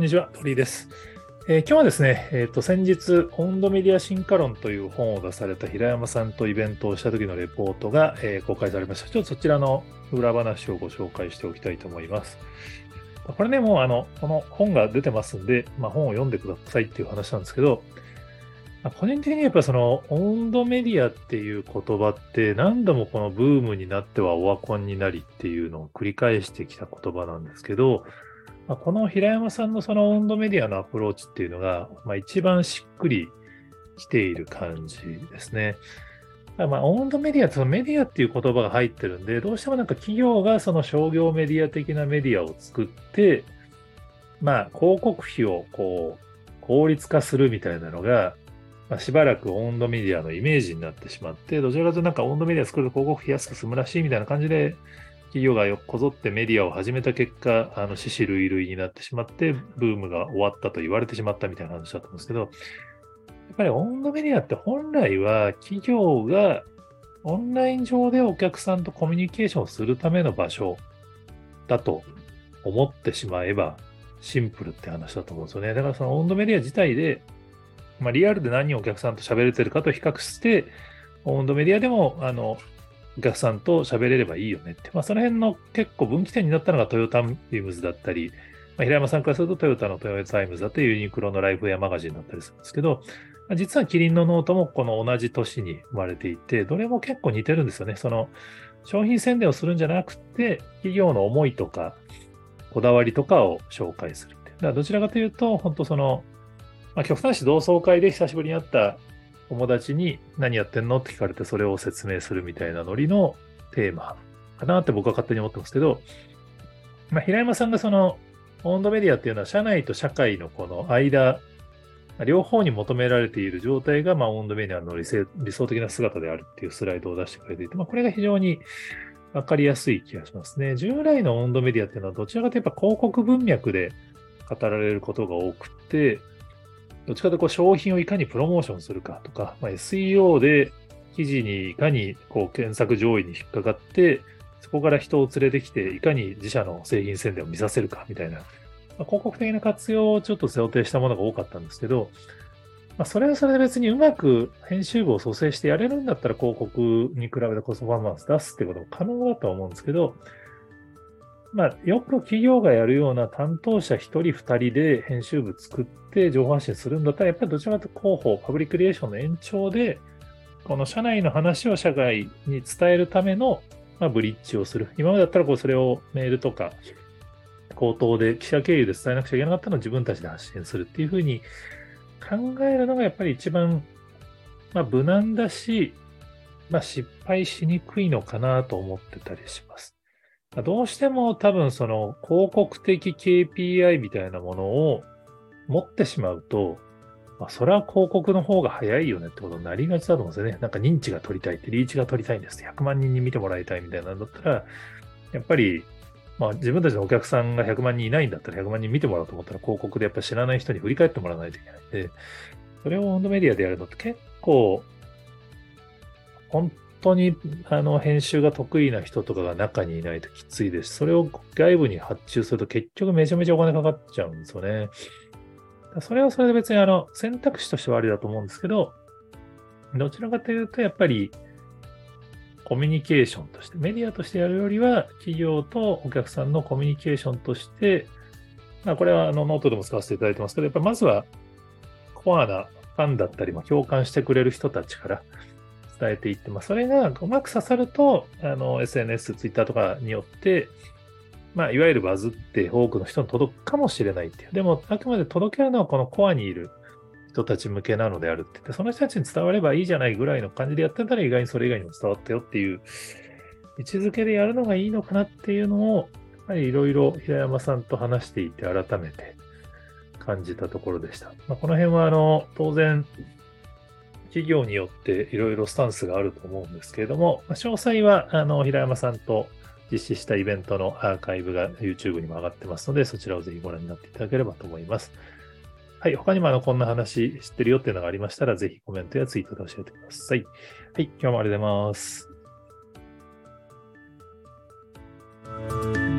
んにちは、鳥居です。えー今日はですね、えーと、先日、温度メディア進化論という本を出された平山さんとイベントをした時のレポートが、えー公開されました。ちょっとそちらの裏話をご紹介しておきたいと思います。これね、もうあの、この本が出てますんで、まあ、本を読んでくださいっていう話なんですけど、まあ個人的にやっぱその温度メディアっていう言葉って何度もこのブームになってはオワコンになりっていうのを繰り返してきた言葉なんですけど、まあ、この平山さんのその温度メディアのアプローチっていうのが、まあ、一番しっくりきている感じですね。まあ、温度メディア、そのメディアっていう言葉が入ってるんで、どうしてもなんか企業がその商業メディア的なメディアを作って、まあ、広告費をこう、効率化するみたいなのが、まあ、しばらく温度メディアのイメージになってしまって、どちらかというとなんか温度メディア作ると広告費安く済むらしいみたいな感じで、企業がこぞってメディアを始めた結果、あの、死死類類になってしまって、ブームが終わったと言われてしまったみたいな話だと思うんですけど、やっぱり温度メディアって本来は企業がオンライン上でお客さんとコミュニケーションするための場所だと思ってしまえばシンプルって話だと思うんですよね。だからその温度メディア自体で、まあ、リアルで何人お客さんと喋れてるかと比較して、オウンドメディアでも、あの、お客さんと喋れればいいよねって。まあ、その辺の結構分岐点になったのがトヨタビームズだったり、まあ、平山さんからするとトヨタのトヨタイムズだったり、ユニクロのライフウェアマガジンだったりするんですけど、実はキリンのノートもこの同じ年に生まれていて、どれも結構似てるんですよね。その商品宣伝をするんじゃなくて、企業の思いとか、こだわりとかを紹介するって。だからどちらかというと、本当その、まあ、極端し同窓会で久しぶりに会った友達に何やってんの？って聞かれてそれを説明するみたいなノリのテーマかなって僕は勝手に思ってますけど、まあ、平山さんがその温度メディアっていうのは社内と社会のこの間、両方に求められている状態が、まあ、温度メディアの理性理想的な姿であるっていうスライドを出してくれていて、まあ、これが非常にわかりやすい気がしますね。従来の温度メディアっていうのはどちらかというとやっぱ広告文脈で語られることが多くて、どっちかというとこう商品をいかにプロモーションするかとか、まあ、SEO で記事にいかにこう検索上位に引っかかって、そこから人を連れてきて、いかに自社の製品宣伝を見させるかみたいな、まあ、広告的な活用をちょっと想定したものが多かったんですけど、まあ、それはそれで別にうまく編集部を蘇生してやれるんだったら広告に比べてコストパフォーマンス出すってことも可能だとは思うんですけど、まあ、よく企業がやるような担当者1人2人で編集部作って情報発信するんだったら、やっぱりどちらかというと広報、パブリックリエーションの延長で、この社内の話を社外に伝えるための、まあ、ブリッジをする。今までだったらこうそれをメールとか口頭で記者経由で伝えなくちゃいけなかったのを自分たちで発信するっていうふうに考えるのがやっぱり一番、まあ、無難だし、まあ、失敗しにくいのかなと思ってたりします。どうしても多分その広告的 KPI みたいなものを持ってしまうと、まあ、それは広告の方が早いよねってことになりがちだと思うんですよね。なんか認知が取りたいって、リーチが取りたいんです。100万人に見てもらいたいみたいなんだったら、やっぱり、まあ自分たちのお客さんが100万人いないんだったら100万人見てもらおうと思ったら広告でやっぱ知らない人に振り返ってもらわないといけないんで、それを温度メディアでやるのって結構、本当にあの編集が得意な人とかが中にいないときついです。それを外部に発注すると結局めちゃめちゃお金かかっちゃうんですよね。それはそれで別にあの選択肢としてはありだと思うんですけど、どちらかというとやっぱりコミュニケーションとして、メディアとしてやるよりは企業とお客さんのコミュニケーションとして、まあこれはあのノートでも使わせていただいてますけど、やっぱまずはコアなファンだったり、ま、共感してくれる人たちから伝えていって、まあ、それがうまく刺さると、あの、SNS、Twitter とかによって、まあ、いわゆるバズって多くの人に届くかもしれないっていう。でも、あくまで届けるのはこのコアにいる人たち向けなのであるって言って、その人たちに伝わればいいじゃないぐらいの感じでやってたら意外にそれ以外にも伝わったよっていう位置づけでやるのがいいのかなっていうのを、やっぱりいろいろ平山さんと話していて改めて感じたところでした。まあ、この辺は、あの、当然、企業によっていろいろスタンスがあると思うんですけれども、詳細はあの平山さんと実施したイベントのアーカイブが YouTube にも上がってますので、そちらをぜひご覧になっていただければと思います。はい、他にもあのこんな話知ってるよっていうのがありましたら、ぜひコメントやツイートで教えてください。はい、今日もありがとうございます。